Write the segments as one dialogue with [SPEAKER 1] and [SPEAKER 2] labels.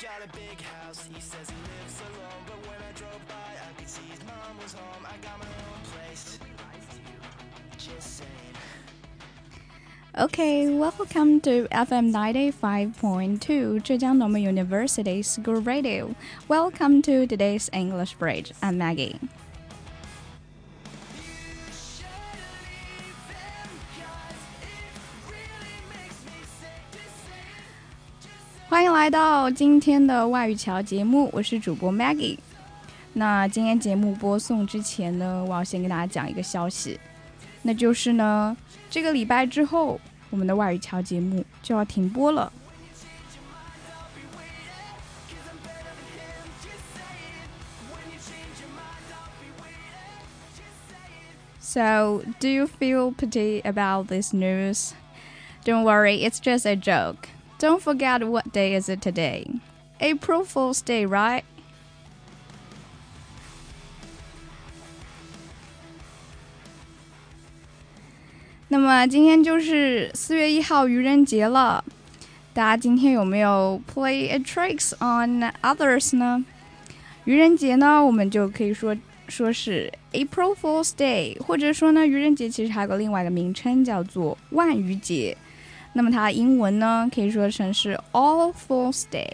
[SPEAKER 1] Got a big house, he says he lives alone. But when I drove by, I could see his mom was home. I got my own place. Just saying.
[SPEAKER 2] Okay, welcome to FM 95.2 Zhejiang Normal University School Radio. Welcome to today's English Bridge. I'm Maggie. 欢迎来到今天的外语桥节目，我是主播 Maggie。那今天节目播送之前呢，我要先跟大家讲一个消息，那就是呢，这个礼拜之后，我们的外语桥节目就要停播了。So, do you feel pity about this news? Don't worry, it's just a joke. Don't forget what day is it today? April Fool's Day, right? 那么今天就是四月一号愚人节了，大家今天有没有 play a tricks on others 呢？愚人节呢，我们就可以说说是 April Fool's Day，或者说呢，愚人节其实还有个另外一个名称叫做万愚节。 那么它的英文呢，可以说成是 All Fool's Day。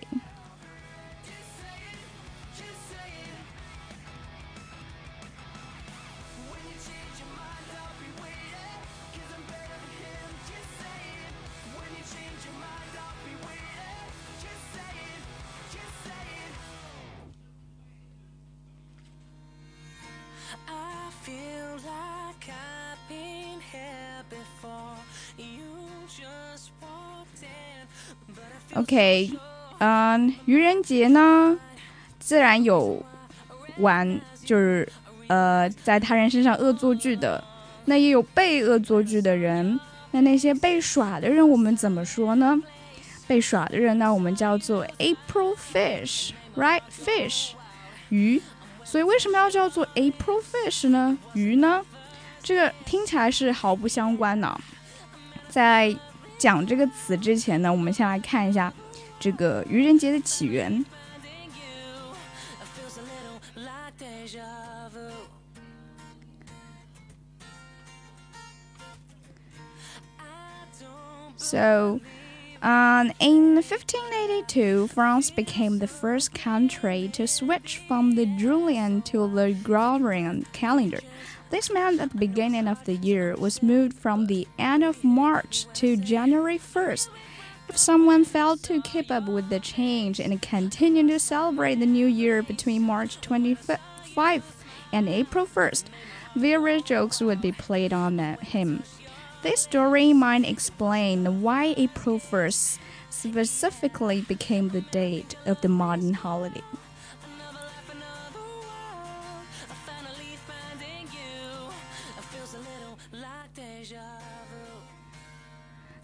[SPEAKER 2] OK，嗯，愚人节呢，自然有玩，就是呃，在他人身上恶作剧的，那也有被恶作剧的人。那那些被耍的人，我们怎么说呢？被耍的人呢，我们叫做 April Fish，right？Fish，鱼。所以为什么要叫做 April Fish 呢？鱼呢？这个听起来是毫不相关的。在讲这个词之前呢，我们先来看一下这个愚人节的起源。
[SPEAKER 1] finding you. It feels a little like deja vu. I don't
[SPEAKER 2] So, um, in 1582, France became the first country to switch from the Julian to the Gregorian calendar. This meant that the beginning of the year was moved from the end of March to January 1st. If someone failed to keep up with the change and continued to celebrate the new year between March 25th and April 1st, various jokes would be played on uh, him. This story might explain why April 1st specifically became the date of the modern holiday.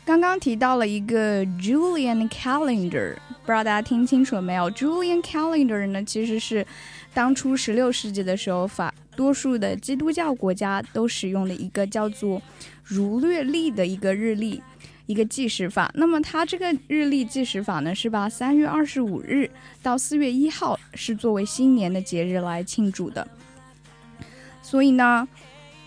[SPEAKER 2] 刚刚提到了一个 Julian calendar，不知道大家听清楚了没有？Julian calendar 呢，其实是当初十六世纪的时候，法多数的基督教国家都使用的一个叫做儒略历的一个日历。一个计时法，那么它这个日历计时法呢，是把三月二十五日到四月一号是作为新年的节日来庆祝的。所以呢，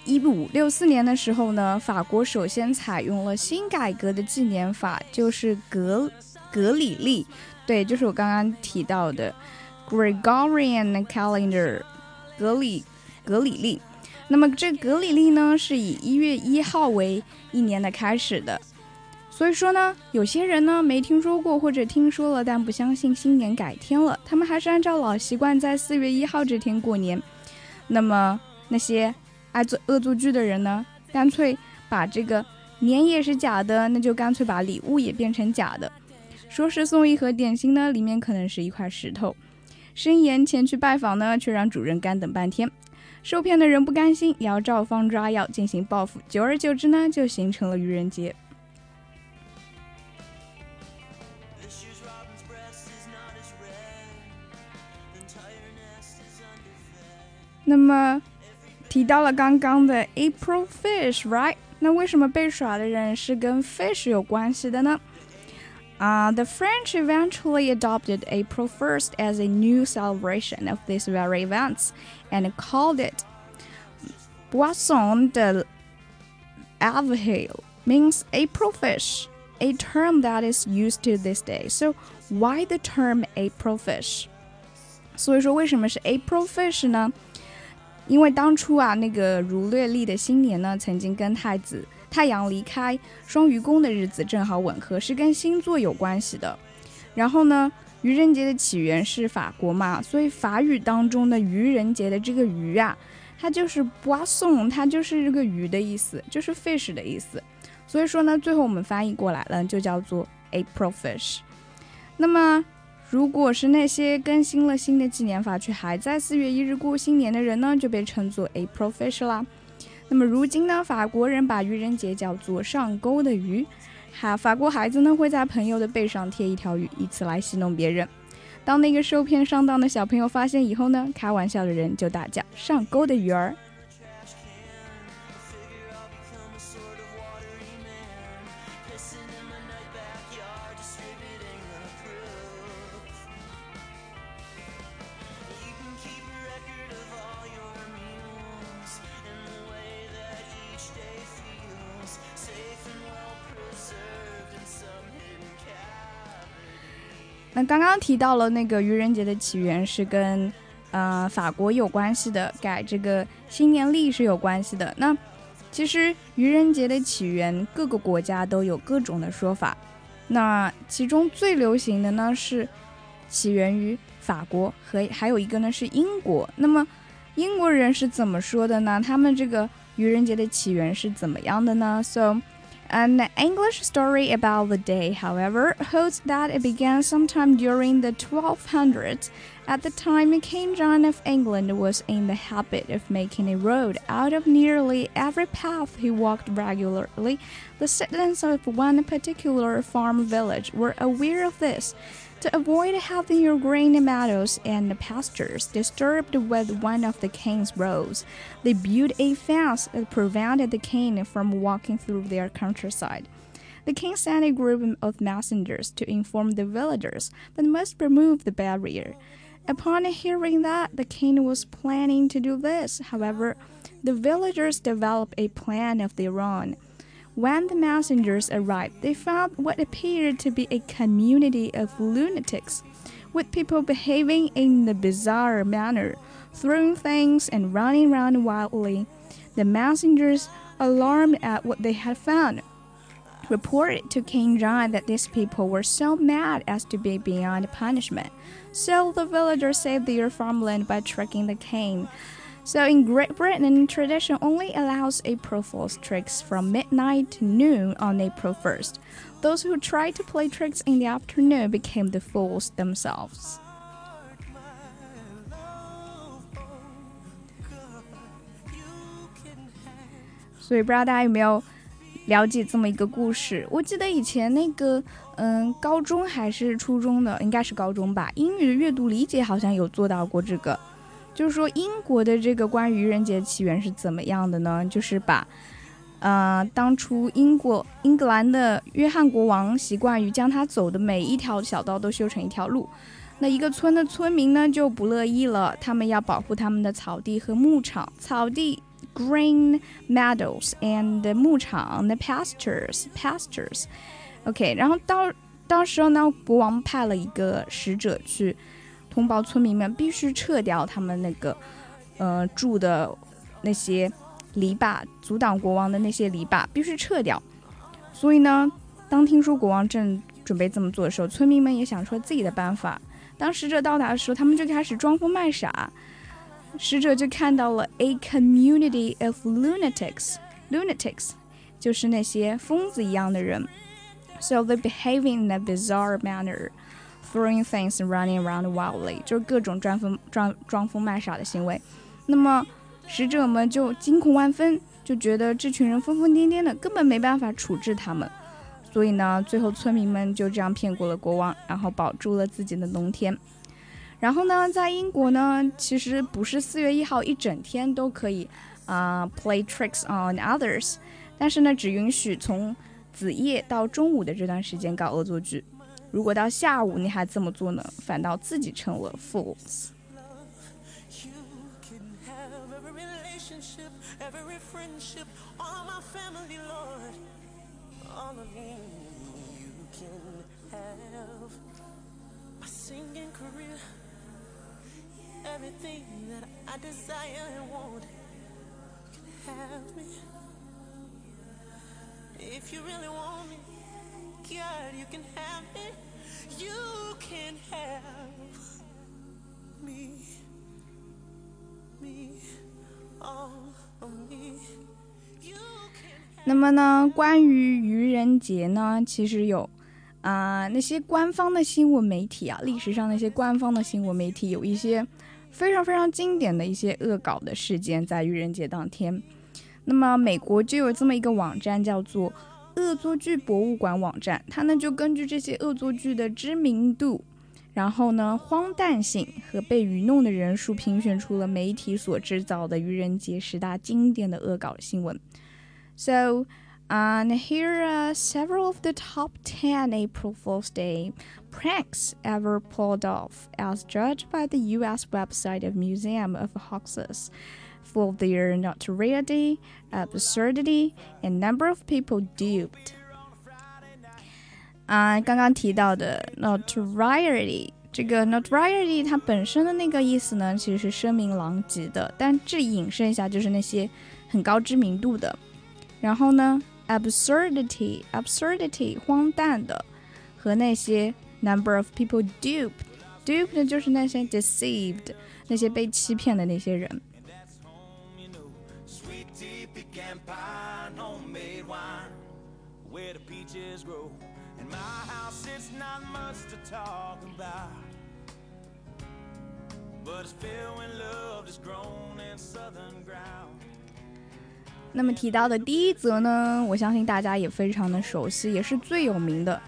[SPEAKER 2] 一五六四年的时候呢，法国首先采用了新改革的纪年法，就是格格里历，对，就是我刚刚提到的 Gregorian calendar，格里格里历。那么这格里历呢，是以一月一号为一年的开始的。所以说呢，有些人呢没听说过或者听说了，但不相信新年改天了，他们还是按照老习惯在四月一号这天过年。那么那些爱做恶作剧的人呢，干脆把这个年也是假的，那就干脆把礼物也变成假的，说是送一盒点心呢，里面可能是一块石头。申言前去拜访呢，却让主人干等半天。受骗的人不甘心，也要照方抓药进行报复。久而久之呢，就形成了愚人节。那么提到了刚刚的 April Fish，right？那为什么被耍的人是跟 fish 有关系的呢 Uh, the French eventually adopted April 1st as a new celebration of these very events and called it Boisson de l'Avril, means April fish, a term that is used to this day. So, why the term April fish? 所以说，为什么是 April fish 呢？ 因为当初啊，那个儒略历的新年呢，曾经跟太子太阳离开双鱼宫的日子正好吻合，是跟星座有关系的。然后呢，愚人节的起源是法国嘛，所以法语当中的愚人节的这个鱼啊，它就是 boisson，它就是这个鱼的意思，就是 fish 的意思。所以说呢，最后我们翻译过来了，就叫做 April fish。那么。如果是那些更新了新的纪年法却还在四月一日过新年的人呢，就被称作 April Fish 啦。那么如今呢，法国人把愚人节叫做上钩的鱼。哈，法国孩子呢会在朋友的背上贴一条鱼，以此来戏弄别人。当那个受骗上当的小朋友发现以后呢，开玩笑的人就大叫上钩的鱼儿。刚刚提到了那个愚人节的起源是跟，呃，法国有关系的，改这个新年历是有关系的。那其实愚人节的起源各个国家都有各种的说法。那其中最流行的呢是起源于法国和还有一个呢是英国。那么英国人是怎么说的呢？他们这个愚人节的起源是怎么样的呢？So An English story about the day, however, holds that it began sometime during the 1200s. At the time, King John of England was in the habit of making a road out of nearly every path he walked regularly. The citizens of one particular farm village were aware of this to avoid having your grain meadows and pastures disturbed with one of the king's roads, they built a fence that prevented the king from walking through their countryside. The king sent a group of messengers to inform the villagers that must remove the barrier. Upon hearing that the king was planning to do this, however, the villagers developed a plan of their own. When the messengers arrived, they found what appeared to be a community of lunatics, with people behaving in a bizarre manner, throwing things and running around wildly. The messengers, alarmed at what they had found, reported to King John that these people were so mad as to be beyond punishment. So the villagers saved their farmland by tricking the king. So in Great Britain, tradition only allows April Fool's tricks from midnight to noon on April 1st. Those who tried to play tricks in the afternoon became the fools themselves. 所以不知道大家有没有了解这么一个故事？我记得以前那个，嗯，高中还是初中的，应该是高中吧，英语的阅读理解好像有做到过这个。 就是说，英国的这个关于愚人节起源是怎么样的呢？就是把，呃，当初英国英格兰的约翰国王习惯于将他走的每一条小道都修成一条路，那一个村的村民呢就不乐意了，他们要保护他们的草地和牧场，草地 green meadows and 牧场 pastures pastures。OK，然后到到时候呢，国王派了一个使者去。通报村民们必须撤掉他们那个，呃，住的那些篱笆，阻挡国王的那些篱笆必须撤掉。所以呢，当听说国王正准备这么做的时候，村民们也想出了自己的办法。当使者到达的时候，他们就开始装疯卖傻。使者就看到了 a community of lunatics，lunatics 就是那些疯子一样的人。So they behaving in a bizarre manner. Throwing things running around wildly，就是各种装疯装装疯卖傻的行为。那么使者们就惊恐万分，就觉得这群人疯疯癫癫的，根本没办法处置他们。所以呢，最后村民们就这样骗过了国王，然后保住了自己的农田。然后呢，在英国呢，其实不是四月一号一整天都可以啊 play tricks on others，但是呢，只允许从子夜到中午的这段时间搞恶作剧。如果到下午你还这么做呢，反倒自己成了
[SPEAKER 1] fools。everything that I desire and want. have me. If you really want me, God, you can have me. You can have me. Me, all of me.
[SPEAKER 2] 那么呢，关于愚人节呢，其实有啊、那些官方的新闻媒体啊，历史上那些官方的新闻媒体有一些非常非常经典的一些恶搞的事件，在愚人节当天。那么美国就有这么一个网站，叫做恶作剧博物馆网站，它呢就根据这些恶作剧的知名度，然后呢荒诞性和被愚弄的人数，评选出了媒体所制造的愚人节十大经典的恶搞新闻。So And here are several of the top 10 April Fool's Day pranks ever pulled off, as judged by the US website of Museum of Hoaxes, for their notoriety, absurdity, and number of people duped. 啊，刚刚提到的 notoriety，这个 notoriety 它本身的那个意思呢，其实是声名狼藉的，但这引申一下就是那些很高知名度的。然后呢？absurdity absurdity 荒诞的，和那些 number of people duped duped 就是那些 deceived 那些被欺骗的那些人。 But it's filled with love that's grown in southern ground. 那么提到的第一则呢，我相信大家也非常的熟悉，也是最有名的，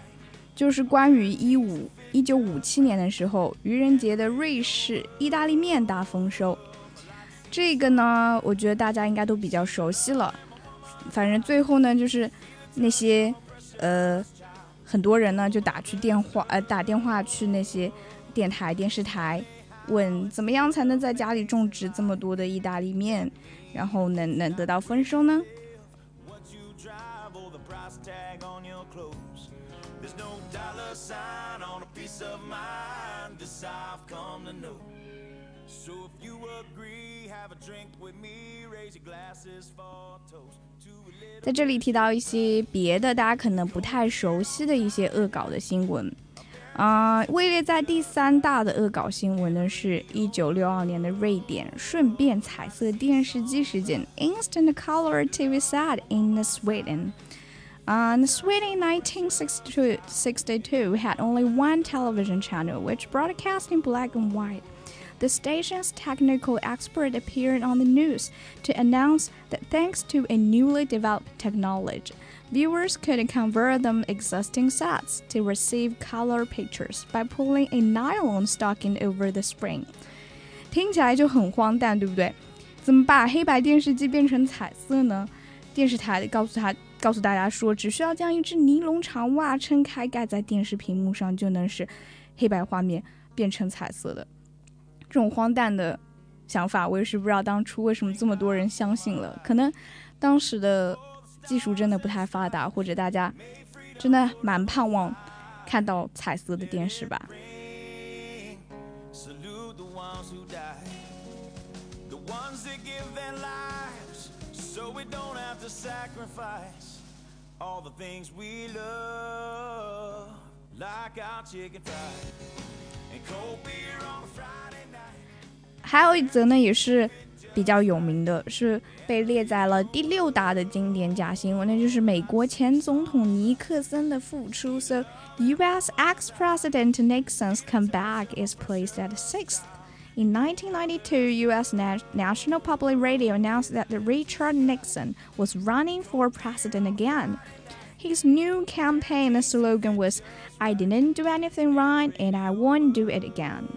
[SPEAKER 2] 就是关于一五一九五七年的时候，愚人节的瑞士意大利面大丰收。这个呢，我觉得大家应该都比较熟悉了。反正最后呢，就是那些呃很多人呢就打去电话，呃打电话去那些电台、电视台，问怎么样才能在家里种植这么多的意大利面。然后能能得到丰收呢？在这里提到一些别的，大家可能不太熟悉的一些恶搞的新闻。啊，位列在第三大的恶搞新闻呢，是一九六二年的瑞典顺便彩色电视机事件 （Instant Color TV Set in Sweden）。Uh, Sweden in 1962 had only one television channel, which broadcasting black and white. The station's technical expert appeared on the news to announce that thanks to a newly developed technology, Viewers could convert them existing sets to receive color pictures by pulling a nylon stocking over the spring。听起来就很荒诞，对不对？怎么把黑白电视机变成彩色呢？电视台告诉他，告诉大家说，只需要将一只尼龙长袜撑开，盖在电视屏幕上，就能使黑白画面变成彩色的。 这种荒诞的想法，我也是不知道当初为什么这么多人相信了。可能当时的。技术真的不太发达，或者大家真的蛮盼望看到彩色的电视吧。还有一则呢，也是。比较有名的是被列在了第六大的经典假新闻，那就是美国前总统尼克森的复出。So U.S. ex-president Nixon's comeback is placed at sixth. In 1992, U.S. Na National Public Radio announced that Richard Nixon was running for president again. His new campaign slogan was, I didn't do anything right and I won't do it again.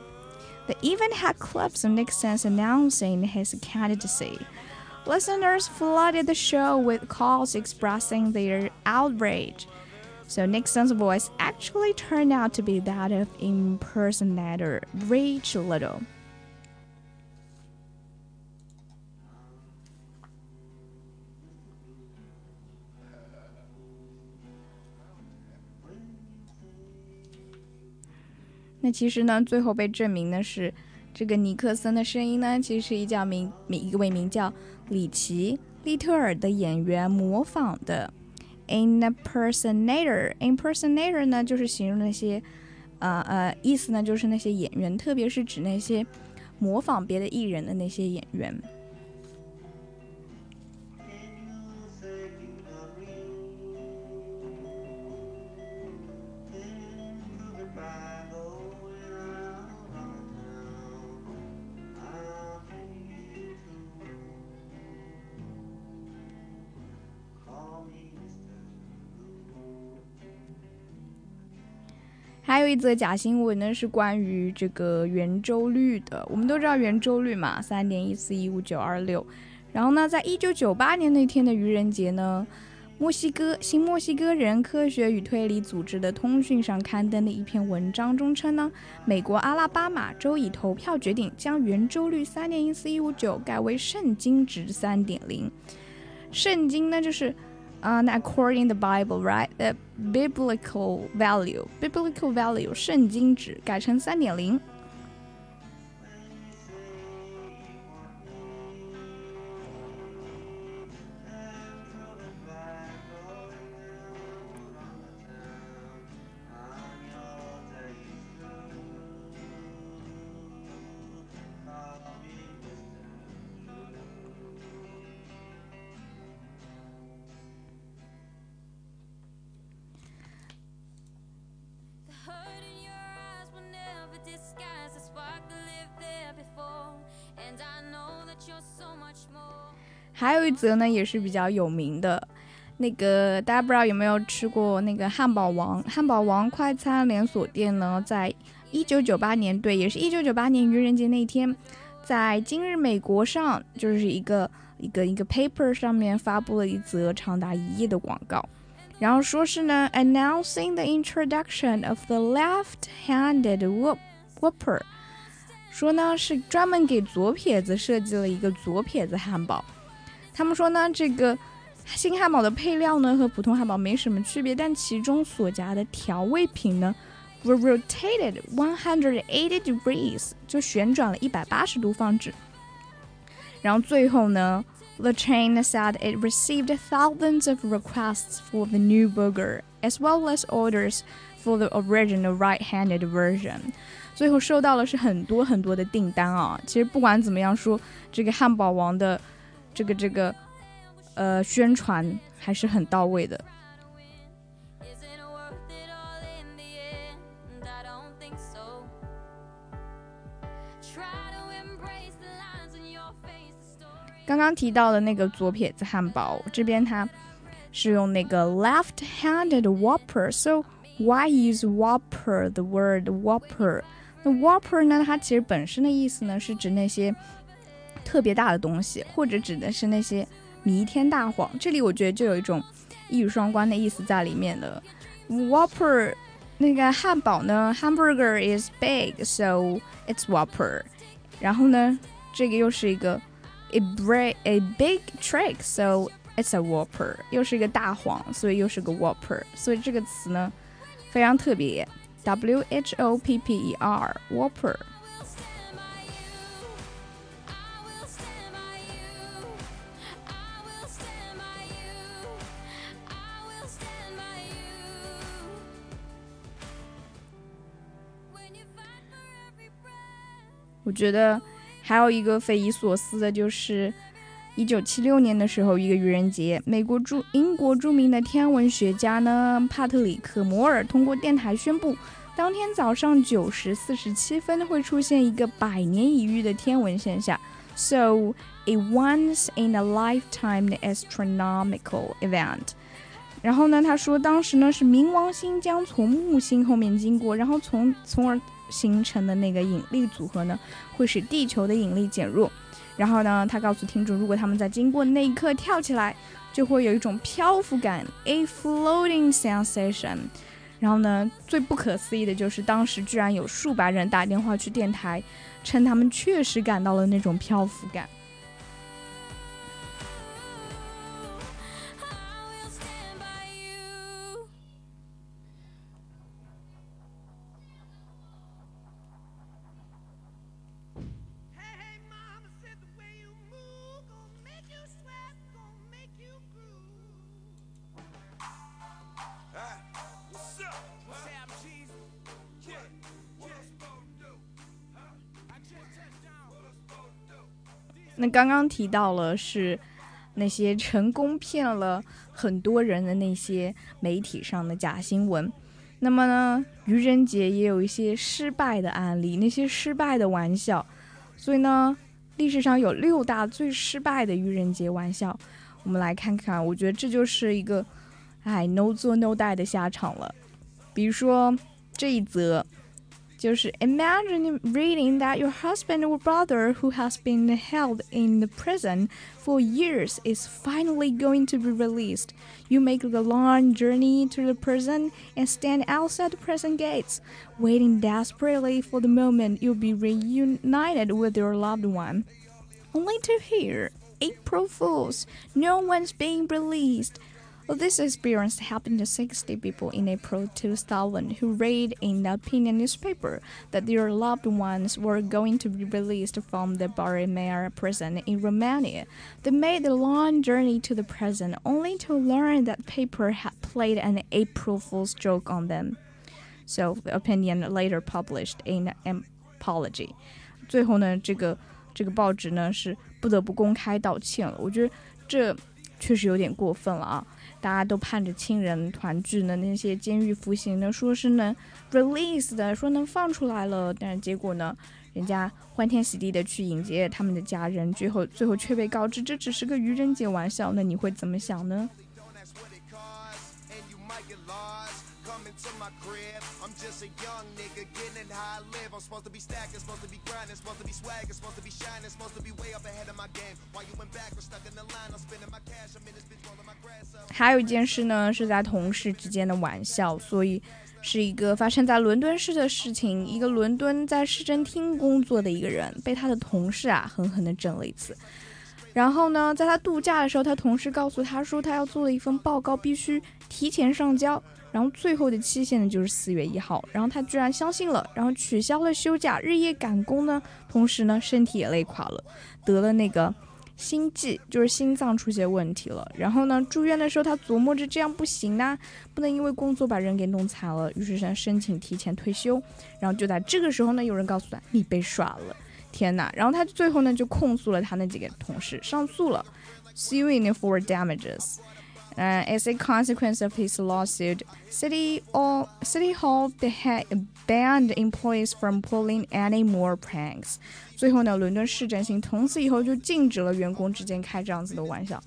[SPEAKER 2] The event had clips of Nixon announcing his candidacy. Listeners flooded the show with calls expressing their outrage. So Nixon's voice actually turned out to be that of impersonator Rich Little. 其实呢，最后被证明的是，这个尼克森的声音呢，其实是一叫名一位名叫里奇·利特尔的演员模仿的。impersonator，impersonator 呢，就是形容那些，呃呃，意思呢，就是那些演员，特别是指那些模仿别的艺人的那些演员。还有一则假新闻呢，是关于这个圆周率的。我们都知道圆周率嘛，三点一四一五九二六。然后呢，在一九九八年那天的愚人节呢，墨西哥新墨西哥人科学与推理组织的通讯上刊登的一篇文章中称呢，美国阿拉巴马州以投票决定将圆周率三点一四一五九改为圣经值三点零。圣经呢，就是。uh, according the Bible, right? The biblical value, biblical value 圣经值改成三点零。 还有一则呢，也是比较有名的，那个大家不知道有没有吃过那个汉堡王？汉堡王快餐连锁店呢，在一九九八年，对，也是一九九八年愚人节那天，在今日美国上，就是一个一个一个 paper 上面发布了一则长达一页的广告，然后说是呢，announcing the introduction of the left-handed Whopper，说呢是专门给左撇子设计了一个左撇子汉堡。他们说呢，这个新汉堡的配料呢和普通汉堡没什么区别，但其中所加的调味品呢，were rotated one hundred eighty degrees，就旋转了一百八十度放置。然后最后呢，the chain said it received thousands of requests for the new burger as well as orders for the original right-handed version。最后收到了是很多很多的订单啊。其实不管怎么样说，这个汉堡王的。 这个这个，呃，宣传还是很到位的。刚刚提到的那个左撇子汉堡，这边它是用那个 left-handed Whopper，so why use Whopper？the word Whopper？那 Whopper 呢？它其实本身的意思呢，是指那些。特别大的东西，或者指的是那些弥天大谎。这里我觉得就有一种一语双关的意思在里面的。Whopper 那个汉堡呢，Hamburger is big, so it's Whopper。然后呢，这个又是一个 a break a big trick, so it's a Whopper。又是一个大谎，所以又是个 Whopper。所以这个词呢非常特别，W H O P P E R Whopper。我觉得还有一个匪夷所思的，就是一九七六年的时候，一个愚人节，美国著英国著名的天文学家呢，帕特里克摩尔通过电台宣布，当天早上九时四十七分会出现一个百年一遇的天文现象，so a once in a lifetime astronomical event。然后呢，他说当时呢是冥王星将从木星后面经过，然后从从而。形成的那个引力组合呢，会使地球的引力减弱，然后呢，他告诉听众，如果他们在经过那一刻跳起来，就会有一种漂浮感，a floating sensation。然后呢，最不可思议的就是当时居然有数百人打电话去电台，称他们确实感到了那种漂浮感。那刚刚提到了是那些成功骗了很多人的那些媒体上的假新闻，那么呢，愚人节也有一些失败的案例，那些失败的玩笑，所以呢，历史上有六大最失败的愚人节玩笑，我们来看看，我觉得这就是一个，哎，no 做 no die 的下场了，比如说这一则。就是 imagine reading that your husband or brother who has been held in the prison for years is finally going to be released. You make the long journey to the prison and stand outside the prison gates, waiting desperately for the moment you'll be reunited with your loved one. Only to hear, April Fools, no one's being released. Well, this experience happened to 60 people in April 2000 who read in the opinion newspaper that their loved ones were going to be released from the Barimea prison in Romania. They made the long journey to the prison only to learn that paper had played an April Fool's joke on them. So, the opinion later published an apology. 最后呢，这个这个报纸呢是不得不公开道歉了。我觉得这确实有点过分了啊。 大家都盼着亲人团聚呢，那些监狱服刑的说是能 release 的，说能放出来了，但是结果呢，人家欢天喜地的去迎接他们的家人，最后最后却被告知这只是个愚人节玩笑，那你会怎么想呢？还有一件事呢，是在同事之间的玩笑，所以是一个发生在伦敦市的事情。一个伦敦在市政厅工作的一个人，被他的同事啊狠狠地整了一次。然后呢，在他度假的时候，他同事告诉他说，他要做的一份报告必须提前上交。然后最后的期限呢就是四月一号，然后他居然相信了，然后取消了休假，日夜赶工呢，同时呢身体也累垮了，得了那个心悸，就是心脏出现问题了。然后呢住院的时候，他琢磨着这样不行呐，不能因为工作把人给弄残了，于是想申请提前退休。然后就在这个时候呢，有人告诉他你被耍了，天哪！然后他最后呢就控诉了他那几个同事，上诉了，suing for damages。Uh, as a consequence of his lawsuit, City, or, City Hall banned employees from pulling any more pranks. 最后呢，伦敦市政厅从此以后就禁止了员工之间开这样子的玩笑。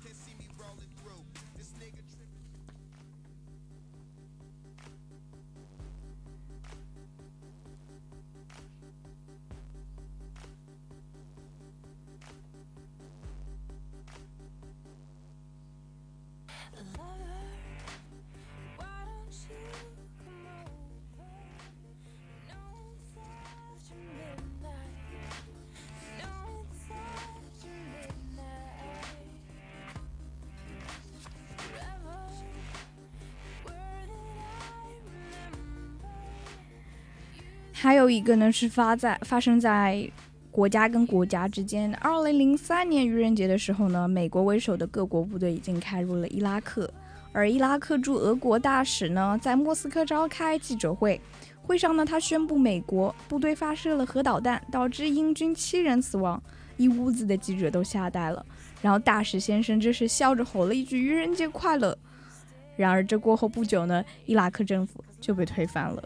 [SPEAKER 2] 还有一个呢，是发在发生在国家跟国家之间。二零零三年愚人节的时候呢，美国为首的各国部队已经开入了伊拉克，而伊拉克驻俄国大使呢，在莫斯科召开记者会，会上呢，他宣布美国部队发射了核导弹，导致英军七人死亡，一屋子的记者都吓呆了。然后大使先生这是笑着吼了一句“愚人节快乐”。然而这过后不久呢，伊拉克政府就被推翻了。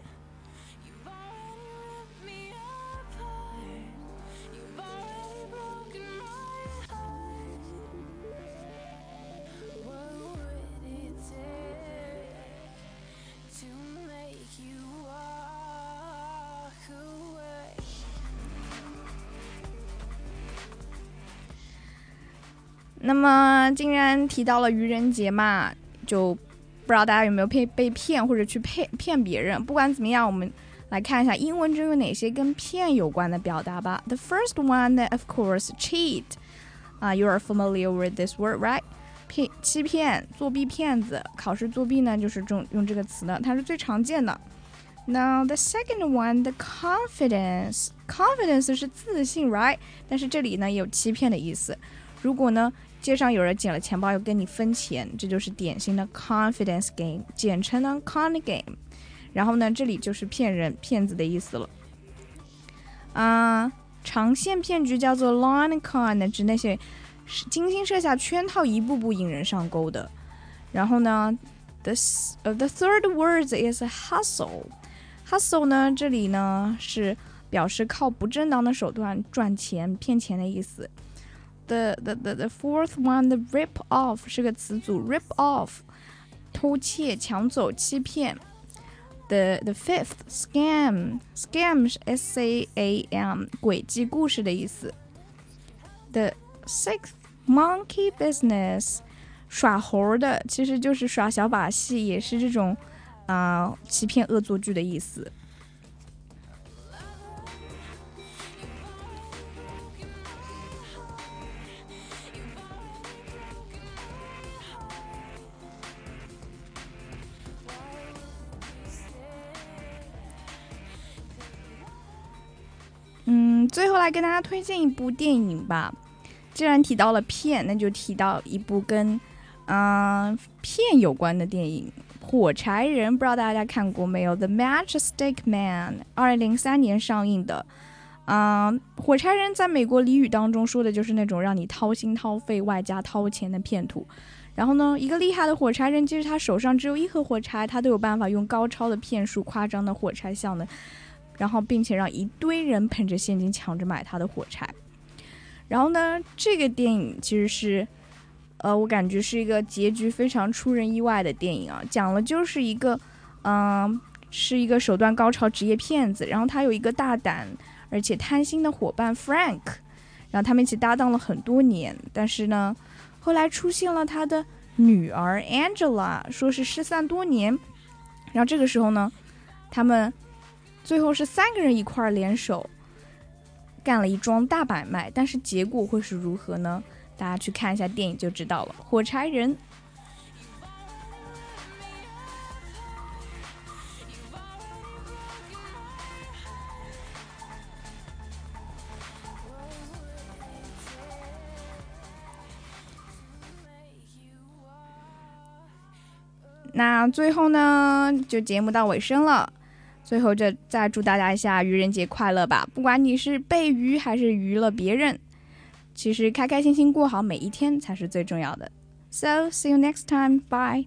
[SPEAKER 2] 那么既然提到了愚人节嘛，就不知道大家有没有被被骗或者去骗骗别人。不管怎么样，我们来看一下英文中有哪些跟骗有关的表达吧。The first one, of course, cheat. 啊、you are familiar with this word, right? 骗、欺骗、作弊、骗子。考试作弊呢，就是用用这个词的，它是最常见的。Now the second one, the confidence. Confidence 是自信，right？但是这里呢也有欺骗的意思。如果呢街上有人捡了钱包要跟你分钱，这就是典型的 confidence game，简称呢 con game。然后呢这里就是骗人、骗子的意思了。啊、长线骗局叫做 line con，指那些精心设下圈套，一步步引人上钩的。然后呢，the uh, the third word is hustle。hustle 呢，这里呢是表示靠不正当的手段赚钱、骗钱的意思。The the the the fourth one, the rip off 是个词组，rip off 偷窃、抢走、欺骗。The the fifth scam scam 是 s a a m 诡计、故事的意思。The sixth monkey business 耍猴的，其实就是耍小把戏，也是这种。啊、欺骗、恶作剧的意思。最后来跟大家推荐一部电影吧。既然提到了骗，那就提到一部跟嗯、呃、骗有关的电影。火柴人不知道大家看过没有？The Matchstick Man，二零零三年上映的。嗯、火柴人在美国俚语当中说的就是那种让你掏心掏肺外加掏钱的骗徒。然后呢，一个厉害的火柴人，即使他手上只有一盒火柴，他都有办法用高超的骗术、夸张的火柴项呢，然后并且让一堆人捧着现金抢着买他的火柴。然后呢，这个电影其实是。呃，我感觉是一个结局非常出人意外的电影啊，讲了就是一个，嗯、是一个手段高超职业骗子，然后他有一个大胆而且贪心的伙伴 Frank，然后他们一起搭档了很多年，但是呢，后来出现了他的女儿 Angela，说是失散多年，然后这个时候呢，他们最后是三个人一块儿联手干了一桩大买卖，但是结果会是如何呢？大家去看一下电影就知道了。火柴人。那最后呢，就节目到尾声了。最后，就再祝大家一下愚人节快乐吧！不管你是被愚还是愚了别人。其实开开心心过好每一天才是最重要的。So see you next time. Bye.